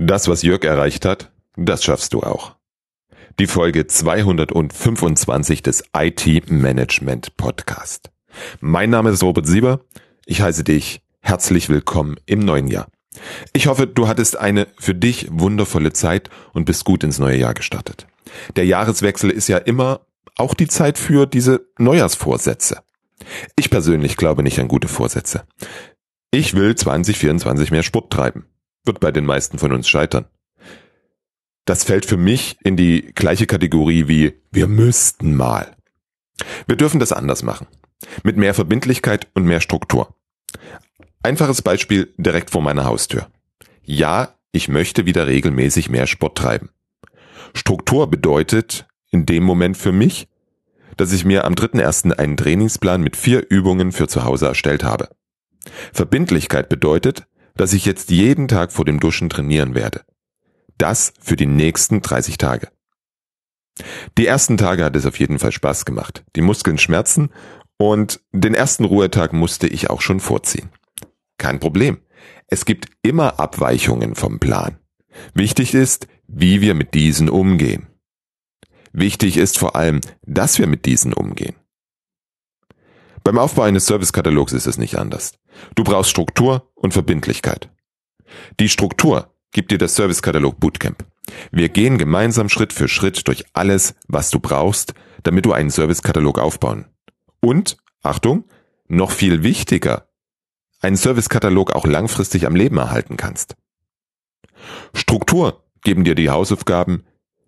Das, was Jörg erreicht hat, das schaffst du auch. Die Folge 225 des IT Management Podcast. Mein Name ist Robert Sieber. Ich heiße dich herzlich willkommen im neuen Jahr. Ich hoffe, du hattest eine für dich wundervolle Zeit und bist gut ins neue Jahr gestartet. Der Jahreswechsel ist ja immer auch die Zeit für diese Neujahrsvorsätze. Ich persönlich glaube nicht an gute Vorsätze. Ich will 2024 mehr Sport treiben wird bei den meisten von uns scheitern. Das fällt für mich in die gleiche Kategorie wie wir müssten mal. Wir dürfen das anders machen. Mit mehr Verbindlichkeit und mehr Struktur. Einfaches Beispiel direkt vor meiner Haustür. Ja, ich möchte wieder regelmäßig mehr Sport treiben. Struktur bedeutet in dem Moment für mich, dass ich mir am 3.1. einen Trainingsplan mit vier Übungen für zu Hause erstellt habe. Verbindlichkeit bedeutet, dass ich jetzt jeden Tag vor dem Duschen trainieren werde. Das für die nächsten 30 Tage. Die ersten Tage hat es auf jeden Fall Spaß gemacht. Die Muskeln schmerzen und den ersten Ruhetag musste ich auch schon vorziehen. Kein Problem. Es gibt immer Abweichungen vom Plan. Wichtig ist, wie wir mit diesen umgehen. Wichtig ist vor allem, dass wir mit diesen umgehen. Beim Aufbau eines Servicekatalogs ist es nicht anders. Du brauchst Struktur und Verbindlichkeit. Die Struktur gibt dir das Servicekatalog Bootcamp. Wir gehen gemeinsam Schritt für Schritt durch alles, was du brauchst, damit du einen Servicekatalog aufbauen. Und, Achtung, noch viel wichtiger, einen Servicekatalog auch langfristig am Leben erhalten kannst. Struktur geben dir die Hausaufgaben,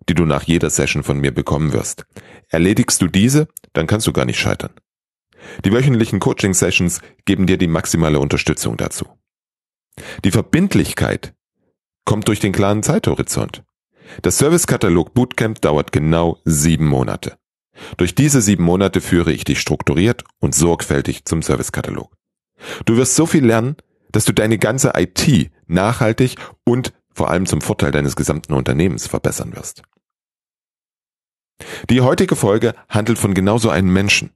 die du nach jeder Session von mir bekommen wirst. Erledigst du diese, dann kannst du gar nicht scheitern. Die wöchentlichen Coaching-Sessions geben dir die maximale Unterstützung dazu. Die Verbindlichkeit kommt durch den klaren Zeithorizont. Das Servicekatalog Bootcamp dauert genau sieben Monate. Durch diese sieben Monate führe ich dich strukturiert und sorgfältig zum Servicekatalog. Du wirst so viel lernen, dass du deine ganze IT nachhaltig und vor allem zum Vorteil deines gesamten Unternehmens verbessern wirst. Die heutige Folge handelt von genauso einem Menschen,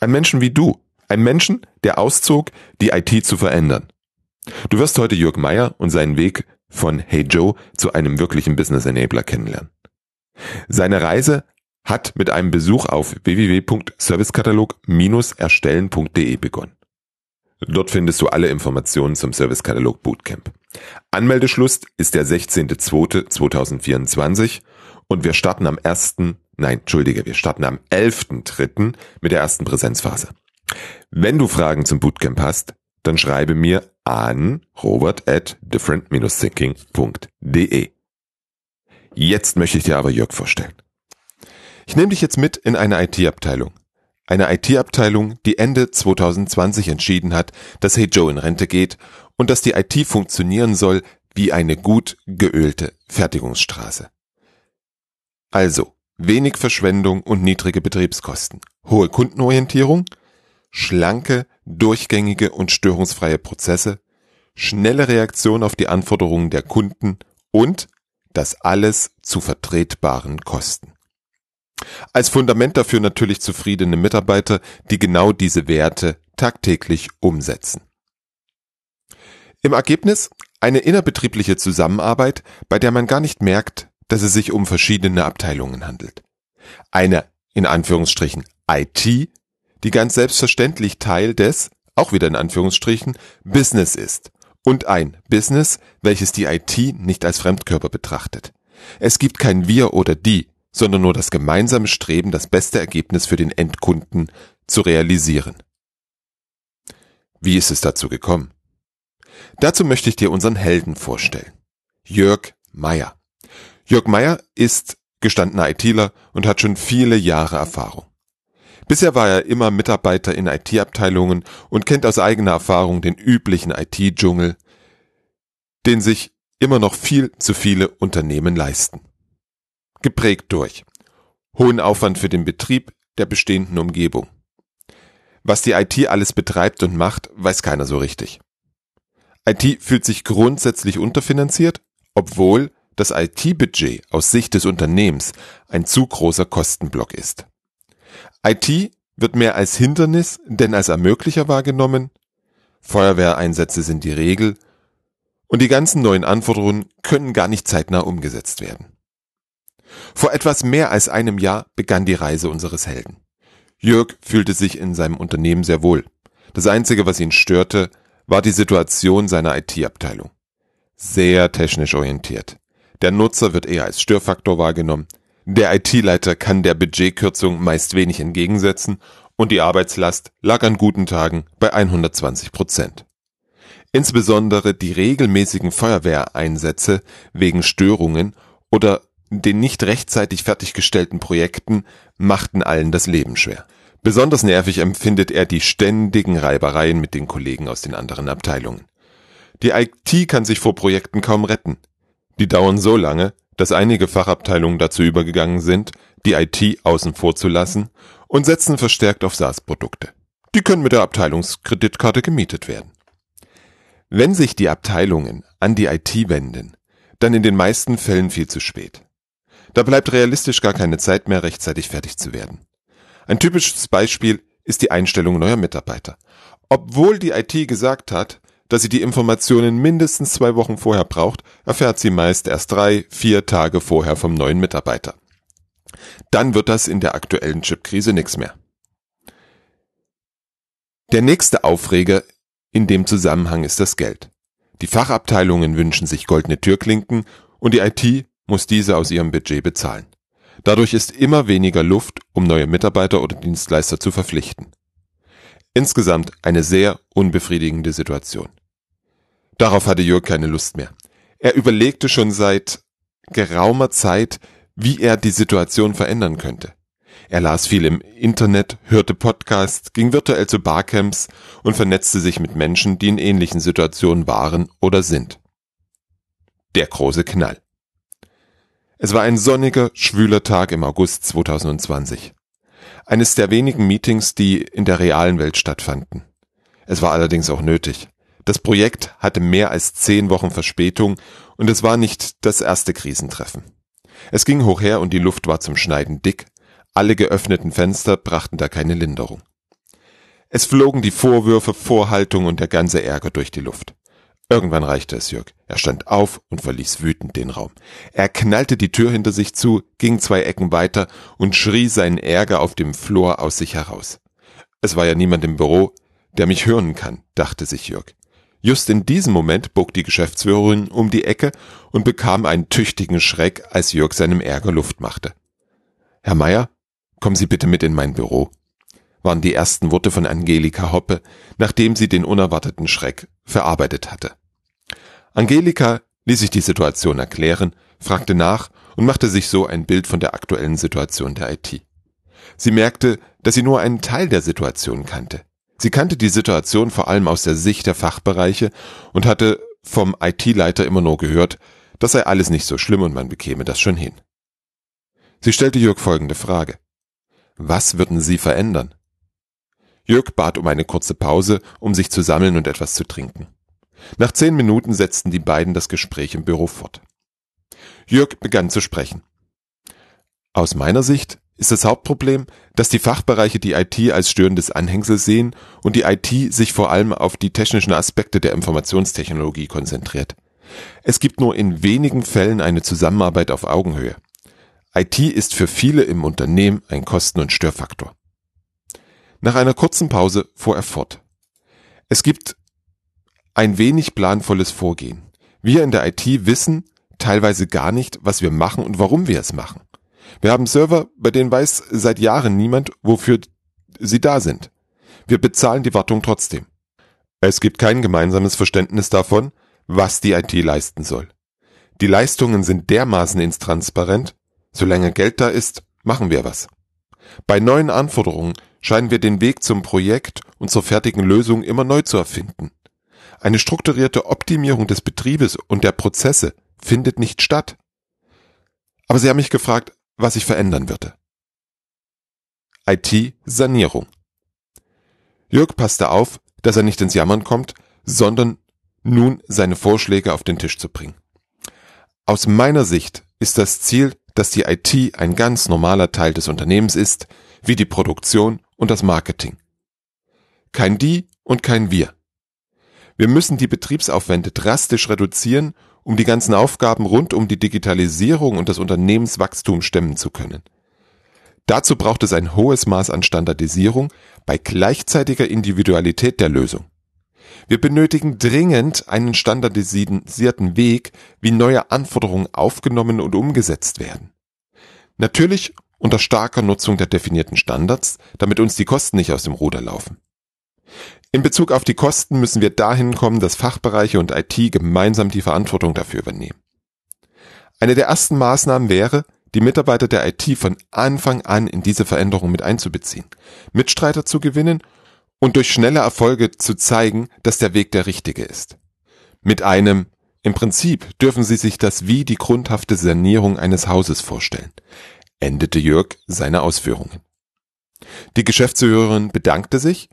ein Menschen wie du. Ein Menschen, der auszog, die IT zu verändern. Du wirst heute Jörg Meyer und seinen Weg von Hey Joe zu einem wirklichen Business Enabler kennenlernen. Seine Reise hat mit einem Besuch auf www.servicekatalog-erstellen.de begonnen. Dort findest du alle Informationen zum Servicekatalog Bootcamp. Anmeldeschluss ist der 16.02.2024 und wir starten am 1. Nein, entschuldige, wir starten am 11.3. mit der ersten Präsenzphase. Wenn du Fragen zum Bootcamp hast, dann schreibe mir an robert at different-thinking.de. Jetzt möchte ich dir aber Jörg vorstellen. Ich nehme dich jetzt mit in eine IT-Abteilung. Eine IT-Abteilung, die Ende 2020 entschieden hat, dass Hey Joe in Rente geht und dass die IT funktionieren soll wie eine gut geölte Fertigungsstraße. Also, wenig Verschwendung und niedrige Betriebskosten, hohe Kundenorientierung, schlanke, durchgängige und störungsfreie Prozesse, schnelle Reaktion auf die Anforderungen der Kunden und das alles zu vertretbaren Kosten. Als Fundament dafür natürlich zufriedene Mitarbeiter, die genau diese Werte tagtäglich umsetzen. Im Ergebnis eine innerbetriebliche Zusammenarbeit, bei der man gar nicht merkt, dass es sich um verschiedene Abteilungen handelt. Eine, in Anführungsstrichen, IT, die ganz selbstverständlich Teil des, auch wieder in Anführungsstrichen, Business ist. Und ein Business, welches die IT nicht als Fremdkörper betrachtet. Es gibt kein Wir oder die, sondern nur das gemeinsame Streben, das beste Ergebnis für den Endkunden zu realisieren. Wie ist es dazu gekommen? Dazu möchte ich dir unseren Helden vorstellen. Jörg Meyer. Jörg Meyer ist gestandener ITler und hat schon viele Jahre Erfahrung. Bisher war er immer Mitarbeiter in IT-Abteilungen und kennt aus eigener Erfahrung den üblichen IT-Dschungel, den sich immer noch viel zu viele Unternehmen leisten. Geprägt durch hohen Aufwand für den Betrieb der bestehenden Umgebung. Was die IT alles betreibt und macht, weiß keiner so richtig. IT fühlt sich grundsätzlich unterfinanziert, obwohl das IT-Budget aus Sicht des Unternehmens ein zu großer Kostenblock ist. IT wird mehr als Hindernis denn als Ermöglicher wahrgenommen. Feuerwehreinsätze sind die Regel und die ganzen neuen Anforderungen können gar nicht zeitnah umgesetzt werden. Vor etwas mehr als einem Jahr begann die Reise unseres Helden. Jörg fühlte sich in seinem Unternehmen sehr wohl. Das Einzige, was ihn störte, war die Situation seiner IT-Abteilung. Sehr technisch orientiert. Der Nutzer wird eher als Störfaktor wahrgenommen. Der IT-Leiter kann der Budgetkürzung meist wenig entgegensetzen und die Arbeitslast lag an guten Tagen bei 120 Prozent. Insbesondere die regelmäßigen Feuerwehreinsätze wegen Störungen oder den nicht rechtzeitig fertiggestellten Projekten machten allen das Leben schwer. Besonders nervig empfindet er die ständigen Reibereien mit den Kollegen aus den anderen Abteilungen. Die IT kann sich vor Projekten kaum retten. Die dauern so lange, dass einige Fachabteilungen dazu übergegangen sind, die IT außen vor zu lassen und setzen verstärkt auf SaaS-Produkte. Die können mit der Abteilungskreditkarte gemietet werden. Wenn sich die Abteilungen an die IT wenden, dann in den meisten Fällen viel zu spät. Da bleibt realistisch gar keine Zeit mehr, rechtzeitig fertig zu werden. Ein typisches Beispiel ist die Einstellung neuer Mitarbeiter. Obwohl die IT gesagt hat, dass sie die Informationen mindestens zwei Wochen vorher braucht, erfährt sie meist erst drei, vier Tage vorher vom neuen Mitarbeiter. Dann wird das in der aktuellen Chipkrise nichts mehr. Der nächste Aufreger in dem Zusammenhang ist das Geld. Die Fachabteilungen wünschen sich goldene Türklinken und die IT muss diese aus ihrem Budget bezahlen. Dadurch ist immer weniger Luft, um neue Mitarbeiter oder Dienstleister zu verpflichten. Insgesamt eine sehr unbefriedigende Situation. Darauf hatte Jörg keine Lust mehr. Er überlegte schon seit geraumer Zeit, wie er die Situation verändern könnte. Er las viel im Internet, hörte Podcasts, ging virtuell zu Barcamps und vernetzte sich mit Menschen, die in ähnlichen Situationen waren oder sind. Der große Knall. Es war ein sonniger, schwüler Tag im August 2020. Eines der wenigen Meetings, die in der realen Welt stattfanden. Es war allerdings auch nötig. Das Projekt hatte mehr als zehn Wochen Verspätung und es war nicht das erste Krisentreffen. Es ging hoch her und die Luft war zum Schneiden dick, alle geöffneten Fenster brachten da keine Linderung. Es flogen die Vorwürfe, Vorhaltung und der ganze Ärger durch die Luft. Irgendwann reichte es Jörg. Er stand auf und verließ wütend den Raum. Er knallte die Tür hinter sich zu, ging zwei Ecken weiter und schrie seinen Ärger auf dem Flur aus sich heraus. Es war ja niemand im Büro, der mich hören kann, dachte sich Jörg. Just in diesem Moment bog die Geschäftsführerin um die Ecke und bekam einen tüchtigen Schreck, als Jörg seinem Ärger Luft machte. Herr Meier, kommen Sie bitte mit in mein Büro, waren die ersten Worte von Angelika Hoppe, nachdem sie den unerwarteten Schreck verarbeitet hatte. Angelika ließ sich die Situation erklären, fragte nach und machte sich so ein Bild von der aktuellen Situation der IT. Sie merkte, dass sie nur einen Teil der Situation kannte. Sie kannte die Situation vor allem aus der Sicht der Fachbereiche und hatte vom IT-Leiter immer nur gehört, das sei alles nicht so schlimm und man bekäme das schon hin. Sie stellte Jörg folgende Frage. Was würden Sie verändern? Jörg bat um eine kurze Pause, um sich zu sammeln und etwas zu trinken. Nach zehn Minuten setzten die beiden das Gespräch im Büro fort. Jörg begann zu sprechen. Aus meiner Sicht ist das Hauptproblem, dass die Fachbereiche die IT als störendes Anhängsel sehen und die IT sich vor allem auf die technischen Aspekte der Informationstechnologie konzentriert. Es gibt nur in wenigen Fällen eine Zusammenarbeit auf Augenhöhe. IT ist für viele im Unternehmen ein Kosten- und Störfaktor. Nach einer kurzen Pause fuhr er fort. Es gibt ein wenig planvolles Vorgehen. Wir in der IT wissen teilweise gar nicht, was wir machen und warum wir es machen. Wir haben Server, bei denen weiß seit Jahren niemand, wofür sie da sind. Wir bezahlen die Wartung trotzdem. Es gibt kein gemeinsames Verständnis davon, was die IT leisten soll. Die Leistungen sind dermaßen intransparent, solange Geld da ist, machen wir was. Bei neuen Anforderungen scheinen wir den Weg zum Projekt und zur fertigen Lösung immer neu zu erfinden. Eine strukturierte Optimierung des Betriebes und der Prozesse findet nicht statt. Aber Sie haben mich gefragt, was ich verändern würde. IT-Sanierung. Jörg passte auf, dass er nicht ins Jammern kommt, sondern nun seine Vorschläge auf den Tisch zu bringen. Aus meiner Sicht ist das Ziel, dass die IT ein ganz normaler Teil des Unternehmens ist, wie die Produktion und das Marketing. Kein die und kein wir. Wir müssen die Betriebsaufwände drastisch reduzieren, um die ganzen Aufgaben rund um die Digitalisierung und das Unternehmenswachstum stemmen zu können. Dazu braucht es ein hohes Maß an Standardisierung bei gleichzeitiger Individualität der Lösung. Wir benötigen dringend einen standardisierten Weg, wie neue Anforderungen aufgenommen und umgesetzt werden. Natürlich unter starker Nutzung der definierten Standards, damit uns die Kosten nicht aus dem Ruder laufen. In Bezug auf die Kosten müssen wir dahin kommen, dass Fachbereiche und IT gemeinsam die Verantwortung dafür übernehmen. Eine der ersten Maßnahmen wäre, die Mitarbeiter der IT von Anfang an in diese Veränderung mit einzubeziehen, Mitstreiter zu gewinnen und durch schnelle Erfolge zu zeigen, dass der Weg der richtige ist. Mit einem im Prinzip dürfen Sie sich das wie die grundhafte Sanierung eines Hauses vorstellen, endete Jörg seine Ausführungen. Die Geschäftsführerin bedankte sich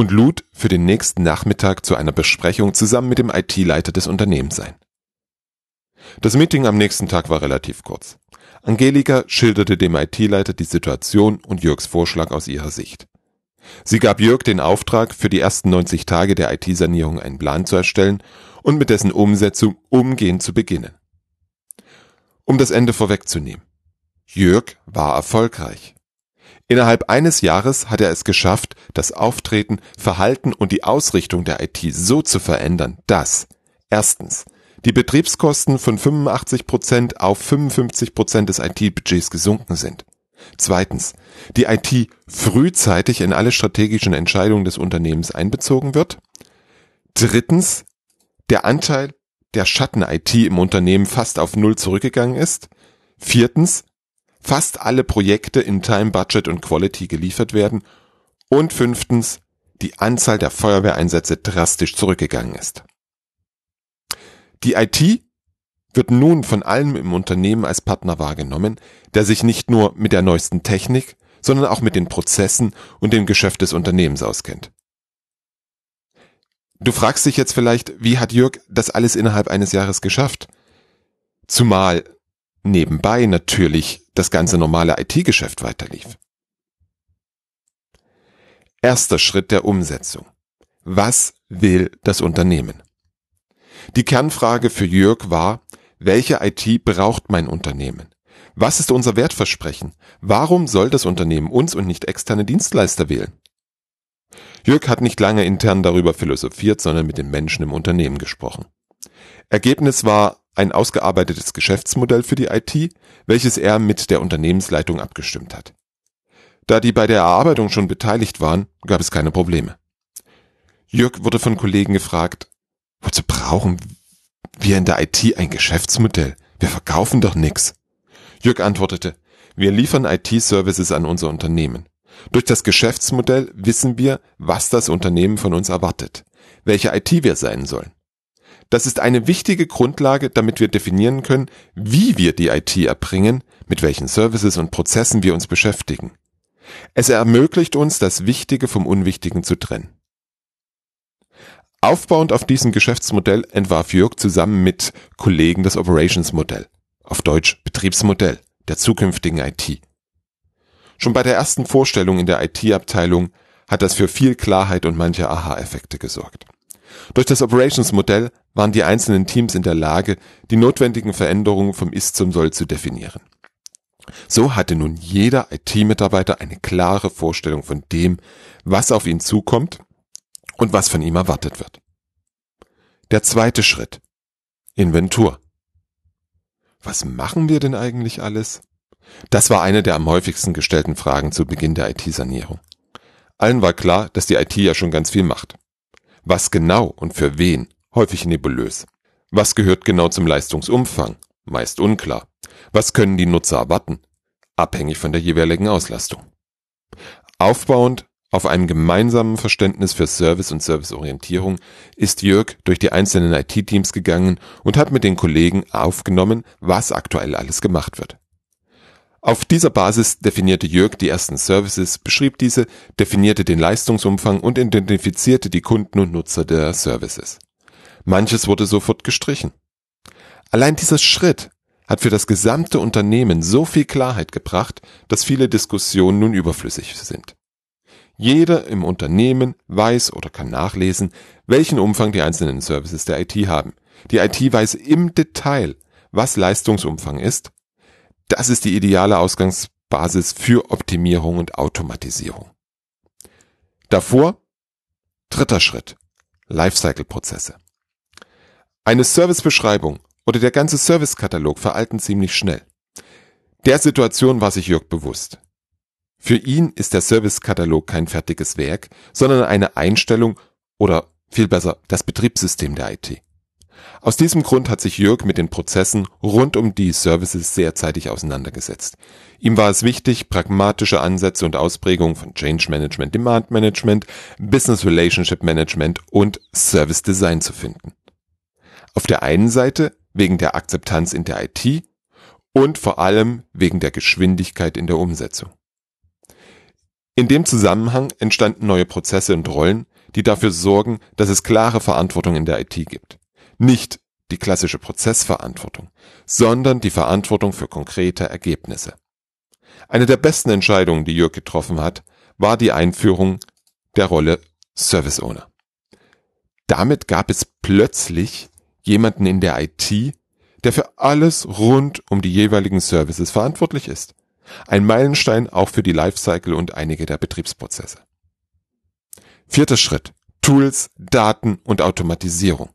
und lud für den nächsten Nachmittag zu einer Besprechung zusammen mit dem IT-Leiter des Unternehmens ein. Das Meeting am nächsten Tag war relativ kurz. Angelika schilderte dem IT-Leiter die Situation und Jörgs Vorschlag aus ihrer Sicht. Sie gab Jörg den Auftrag, für die ersten 90 Tage der IT-Sanierung einen Plan zu erstellen und mit dessen Umsetzung umgehend zu beginnen. Um das Ende vorwegzunehmen. Jörg war erfolgreich. Innerhalb eines Jahres hat er es geschafft, das Auftreten, Verhalten und die Ausrichtung der IT so zu verändern, dass erstens die Betriebskosten von 85 Prozent auf 55 Prozent des IT-Budgets gesunken sind. Zweitens, die IT frühzeitig in alle strategischen Entscheidungen des Unternehmens einbezogen wird. Drittens, der Anteil der Schatten-IT im Unternehmen fast auf Null zurückgegangen ist. Viertens, fast alle Projekte in Time, Budget und Quality geliefert werden. Und fünftens, die Anzahl der Feuerwehreinsätze drastisch zurückgegangen ist. Die IT wird nun von allen im Unternehmen als Partner wahrgenommen, der sich nicht nur mit der neuesten Technik, sondern auch mit den Prozessen und dem Geschäft des Unternehmens auskennt. Du fragst dich jetzt vielleicht, wie hat Jörg das alles innerhalb eines Jahres geschafft? Zumal nebenbei natürlich das ganze normale IT-Geschäft weiterlief. Erster Schritt der Umsetzung. Was will das Unternehmen? Die Kernfrage für Jörg war, welche IT braucht mein Unternehmen? Was ist unser Wertversprechen? Warum soll das Unternehmen uns und nicht externe Dienstleister wählen? Jörg hat nicht lange intern darüber philosophiert, sondern mit den Menschen im Unternehmen gesprochen. Ergebnis war ein ausgearbeitetes Geschäftsmodell für die IT, welches er mit der Unternehmensleitung abgestimmt hat. Da die bei der Erarbeitung schon beteiligt waren, gab es keine Probleme. Jörg wurde von Kollegen gefragt, wozu brauchen wir in der IT ein Geschäftsmodell. Wir verkaufen doch nix. Jörg antwortete, wir liefern IT-Services an unser Unternehmen. Durch das Geschäftsmodell wissen wir, was das Unternehmen von uns erwartet, welche IT wir sein sollen. Das ist eine wichtige Grundlage, damit wir definieren können, wie wir die IT erbringen, mit welchen Services und Prozessen wir uns beschäftigen. Es ermöglicht uns, das Wichtige vom Unwichtigen zu trennen. Aufbauend auf diesem Geschäftsmodell entwarf Jörg zusammen mit Kollegen das Operations-Modell, auf Deutsch Betriebsmodell, der zukünftigen IT. Schon bei der ersten Vorstellung in der IT-Abteilung hat das für viel Klarheit und manche Aha-Effekte gesorgt. Durch das Operations-Modell waren die einzelnen Teams in der Lage, die notwendigen Veränderungen vom Ist zum Soll zu definieren. So hatte nun jeder IT-Mitarbeiter eine klare Vorstellung von dem, was auf ihn zukommt und was von ihm erwartet wird. Der zweite Schritt. Inventur. Was machen wir denn eigentlich alles? Das war eine der am häufigsten gestellten Fragen zu Beginn der IT-Sanierung. Allen war klar, dass die IT ja schon ganz viel macht. Was genau und für wen? Häufig nebulös. Was gehört genau zum Leistungsumfang? Meist unklar. Was können die Nutzer erwarten? Abhängig von der jeweiligen Auslastung. Aufbauend auf einem gemeinsamen Verständnis für Service und Serviceorientierung ist Jörg durch die einzelnen IT-Teams gegangen und hat mit den Kollegen aufgenommen, was aktuell alles gemacht wird. Auf dieser Basis definierte Jörg die ersten Services, beschrieb diese, definierte den Leistungsumfang und identifizierte die Kunden und Nutzer der Services. Manches wurde sofort gestrichen. Allein dieser Schritt hat für das gesamte Unternehmen so viel Klarheit gebracht, dass viele Diskussionen nun überflüssig sind. Jeder im Unternehmen weiß oder kann nachlesen, welchen Umfang die einzelnen Services der IT haben. Die IT weiß im Detail, was Leistungsumfang ist. Das ist die ideale Ausgangsbasis für Optimierung und Automatisierung. Davor dritter Schritt. Lifecycle-Prozesse. Eine Servicebeschreibung oder der ganze Servicekatalog veralten ziemlich schnell. Der Situation war sich Jörg bewusst. Für ihn ist der Servicekatalog kein fertiges Werk, sondern eine Einstellung oder viel besser das Betriebssystem der IT. Aus diesem Grund hat sich Jörg mit den Prozessen rund um die Services sehr zeitig auseinandergesetzt. Ihm war es wichtig, pragmatische Ansätze und Ausprägungen von Change Management, Demand Management, Business Relationship Management und Service Design zu finden. Auf der einen Seite wegen der Akzeptanz in der IT und vor allem wegen der Geschwindigkeit in der Umsetzung. In dem Zusammenhang entstanden neue Prozesse und Rollen, die dafür sorgen, dass es klare Verantwortung in der IT gibt. Nicht die klassische Prozessverantwortung, sondern die Verantwortung für konkrete Ergebnisse. Eine der besten Entscheidungen, die Jörg getroffen hat, war die Einführung der Rolle Service Owner. Damit gab es plötzlich jemanden in der IT, der für alles rund um die jeweiligen Services verantwortlich ist. Ein Meilenstein auch für die Lifecycle und einige der Betriebsprozesse. Vierter Schritt. Tools, Daten und Automatisierung.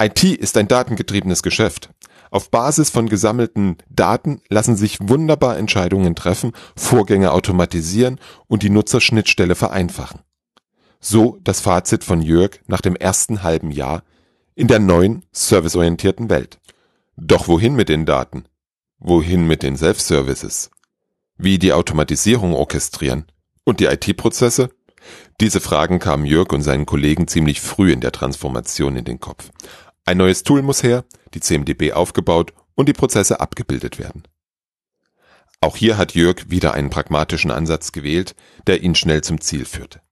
IT ist ein datengetriebenes Geschäft. Auf Basis von gesammelten Daten lassen sich wunderbar Entscheidungen treffen, Vorgänge automatisieren und die Nutzerschnittstelle vereinfachen. So das Fazit von Jörg nach dem ersten halben Jahr in der neuen, serviceorientierten Welt. Doch wohin mit den Daten? Wohin mit den Self-Services? Wie die Automatisierung orchestrieren? Und die IT-Prozesse? Diese Fragen kamen Jörg und seinen Kollegen ziemlich früh in der Transformation in den Kopf. Ein neues Tool muss her, die CMDB aufgebaut und die Prozesse abgebildet werden. Auch hier hat Jörg wieder einen pragmatischen Ansatz gewählt, der ihn schnell zum Ziel führte.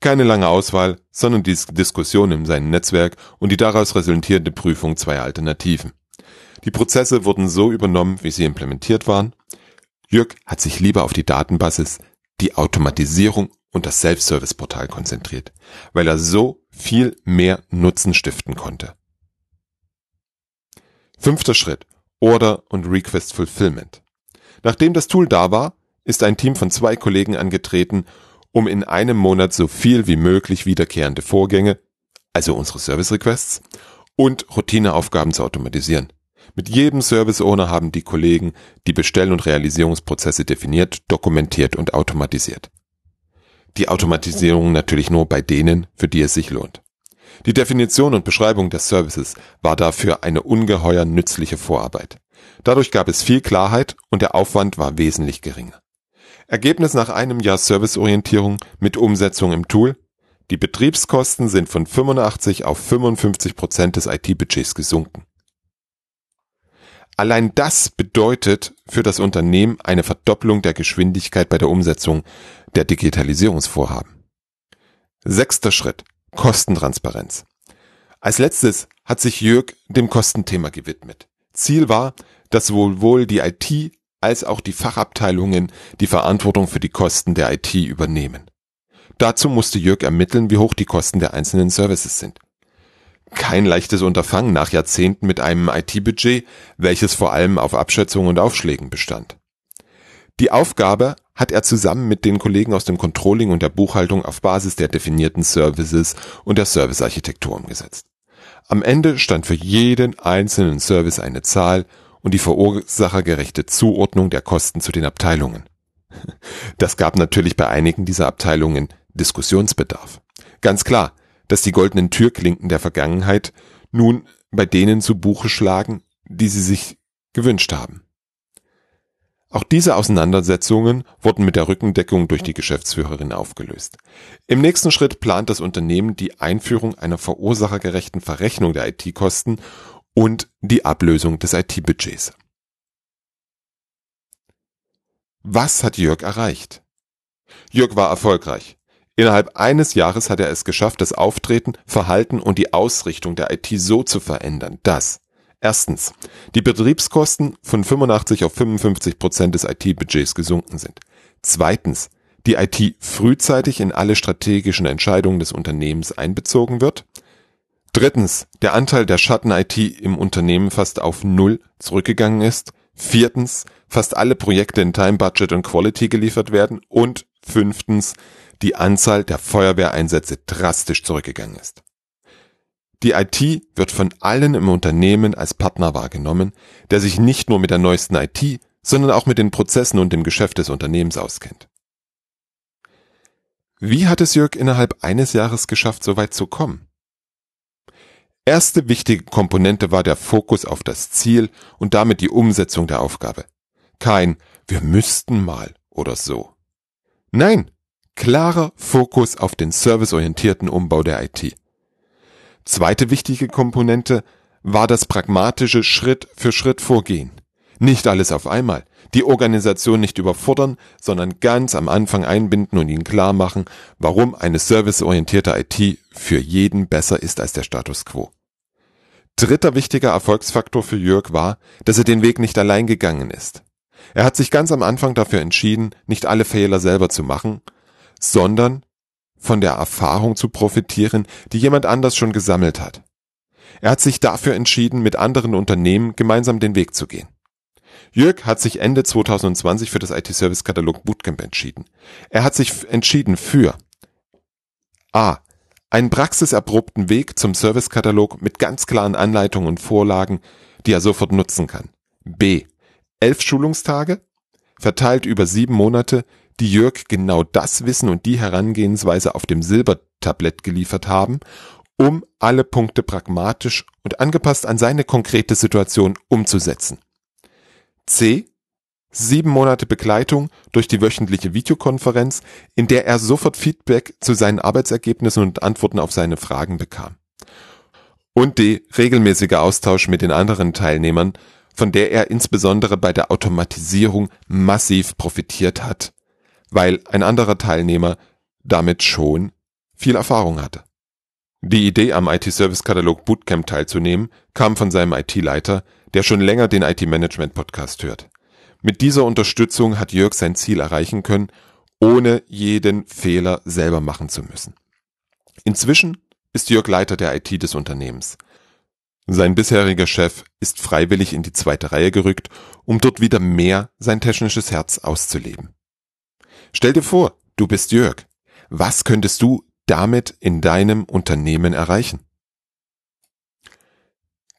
Keine lange Auswahl, sondern die Diskussion in seinem Netzwerk und die daraus resultierende Prüfung zweier Alternativen. Die Prozesse wurden so übernommen, wie sie implementiert waren. Jörg hat sich lieber auf die Datenbasis, die Automatisierung und das Self-Service-Portal konzentriert, weil er so viel mehr Nutzen stiften konnte. Fünfter Schritt. Order und Request Fulfillment. Nachdem das Tool da war, ist ein Team von zwei Kollegen angetreten um in einem Monat so viel wie möglich wiederkehrende Vorgänge, also unsere Service Requests, und Routineaufgaben zu automatisieren. Mit jedem Service Owner haben die Kollegen die Bestell- und Realisierungsprozesse definiert, dokumentiert und automatisiert. Die Automatisierung natürlich nur bei denen, für die es sich lohnt. Die Definition und Beschreibung des Services war dafür eine ungeheuer nützliche Vorarbeit. Dadurch gab es viel Klarheit und der Aufwand war wesentlich geringer. Ergebnis nach einem Jahr Serviceorientierung mit Umsetzung im Tool. Die Betriebskosten sind von 85 auf 55 Prozent des IT-Budgets gesunken. Allein das bedeutet für das Unternehmen eine Verdopplung der Geschwindigkeit bei der Umsetzung der Digitalisierungsvorhaben. Sechster Schritt. Kostentransparenz. Als letztes hat sich Jörg dem Kostenthema gewidmet. Ziel war, dass sowohl die IT als auch die Fachabteilungen die Verantwortung für die Kosten der IT übernehmen. Dazu musste Jörg ermitteln, wie hoch die Kosten der einzelnen Services sind. Kein leichtes Unterfangen nach Jahrzehnten mit einem IT-Budget, welches vor allem auf Abschätzungen und Aufschlägen bestand. Die Aufgabe hat er zusammen mit den Kollegen aus dem Controlling und der Buchhaltung auf Basis der definierten Services und der Servicearchitektur umgesetzt. Am Ende stand für jeden einzelnen Service eine Zahl und die verursachergerechte Zuordnung der Kosten zu den Abteilungen. Das gab natürlich bei einigen dieser Abteilungen Diskussionsbedarf. Ganz klar, dass die goldenen Türklinken der Vergangenheit nun bei denen zu Buche schlagen, die sie sich gewünscht haben. Auch diese Auseinandersetzungen wurden mit der Rückendeckung durch die Geschäftsführerin aufgelöst. Im nächsten Schritt plant das Unternehmen die Einführung einer verursachergerechten Verrechnung der IT-Kosten und die Ablösung des IT-Budgets. Was hat Jörg erreicht? Jörg war erfolgreich. Innerhalb eines Jahres hat er es geschafft, das Auftreten, Verhalten und die Ausrichtung der IT so zu verändern, dass erstens die Betriebskosten von 85 auf 55 Prozent des IT-Budgets gesunken sind. Zweitens die IT frühzeitig in alle strategischen Entscheidungen des Unternehmens einbezogen wird. Drittens, der Anteil der Schatten-IT im Unternehmen fast auf Null zurückgegangen ist. Viertens, fast alle Projekte in Time, Budget und Quality geliefert werden. Und fünftens, die Anzahl der Feuerwehreinsätze drastisch zurückgegangen ist. Die IT wird von allen im Unternehmen als Partner wahrgenommen, der sich nicht nur mit der neuesten IT, sondern auch mit den Prozessen und dem Geschäft des Unternehmens auskennt. Wie hat es Jörg innerhalb eines Jahres geschafft, so weit zu kommen? Erste wichtige Komponente war der Fokus auf das Ziel und damit die Umsetzung der Aufgabe. Kein wir müssten mal oder so. Nein, klarer Fokus auf den serviceorientierten Umbau der IT. Zweite wichtige Komponente war das pragmatische Schritt für Schritt Vorgehen. Nicht alles auf einmal, die Organisation nicht überfordern, sondern ganz am Anfang einbinden und ihnen klar machen, warum eine serviceorientierte IT für jeden besser ist als der Status quo. Dritter wichtiger Erfolgsfaktor für Jörg war, dass er den Weg nicht allein gegangen ist. Er hat sich ganz am Anfang dafür entschieden, nicht alle Fehler selber zu machen, sondern von der Erfahrung zu profitieren, die jemand anders schon gesammelt hat. Er hat sich dafür entschieden, mit anderen Unternehmen gemeinsam den Weg zu gehen. Jörg hat sich Ende 2020 für das IT-Service-Katalog Bootcamp entschieden. Er hat sich entschieden für a. einen praxiserprobten Weg zum Service-Katalog mit ganz klaren Anleitungen und Vorlagen, die er sofort nutzen kann. b. elf Schulungstage, verteilt über sieben Monate, die Jörg genau das Wissen und die Herangehensweise auf dem Silbertablett geliefert haben, um alle Punkte pragmatisch und angepasst an seine konkrete Situation umzusetzen. C. Sieben Monate Begleitung durch die wöchentliche Videokonferenz, in der er sofort Feedback zu seinen Arbeitsergebnissen und Antworten auf seine Fragen bekam. Und D. Regelmäßiger Austausch mit den anderen Teilnehmern, von der er insbesondere bei der Automatisierung massiv profitiert hat weil ein anderer Teilnehmer damit schon viel Erfahrung hatte. Die Idee, am IT-Service-Katalog Bootcamp teilzunehmen, kam von seinem IT-Leiter, der schon länger den IT-Management-Podcast hört. Mit dieser Unterstützung hat Jörg sein Ziel erreichen können, ohne jeden Fehler selber machen zu müssen. Inzwischen ist Jörg Leiter der IT des Unternehmens. Sein bisheriger Chef ist freiwillig in die zweite Reihe gerückt, um dort wieder mehr sein technisches Herz auszuleben. Stell dir vor, du bist Jörg. Was könntest du damit in deinem Unternehmen erreichen?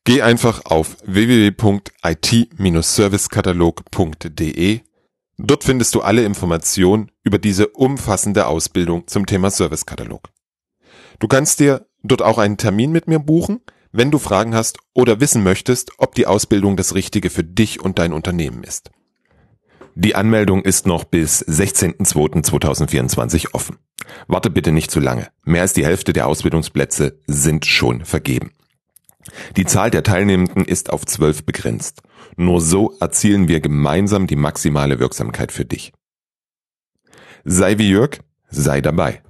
Geh einfach auf www.it-servicekatalog.de. Dort findest du alle Informationen über diese umfassende Ausbildung zum Thema Servicekatalog. Du kannst dir dort auch einen Termin mit mir buchen, wenn du Fragen hast oder wissen möchtest, ob die Ausbildung das Richtige für dich und dein Unternehmen ist. Die Anmeldung ist noch bis 16.02.2024 offen. Warte bitte nicht zu lange. Mehr als die Hälfte der Ausbildungsplätze sind schon vergeben. Die Zahl der Teilnehmenden ist auf zwölf begrenzt. Nur so erzielen wir gemeinsam die maximale Wirksamkeit für dich. Sei wie Jörg, sei dabei.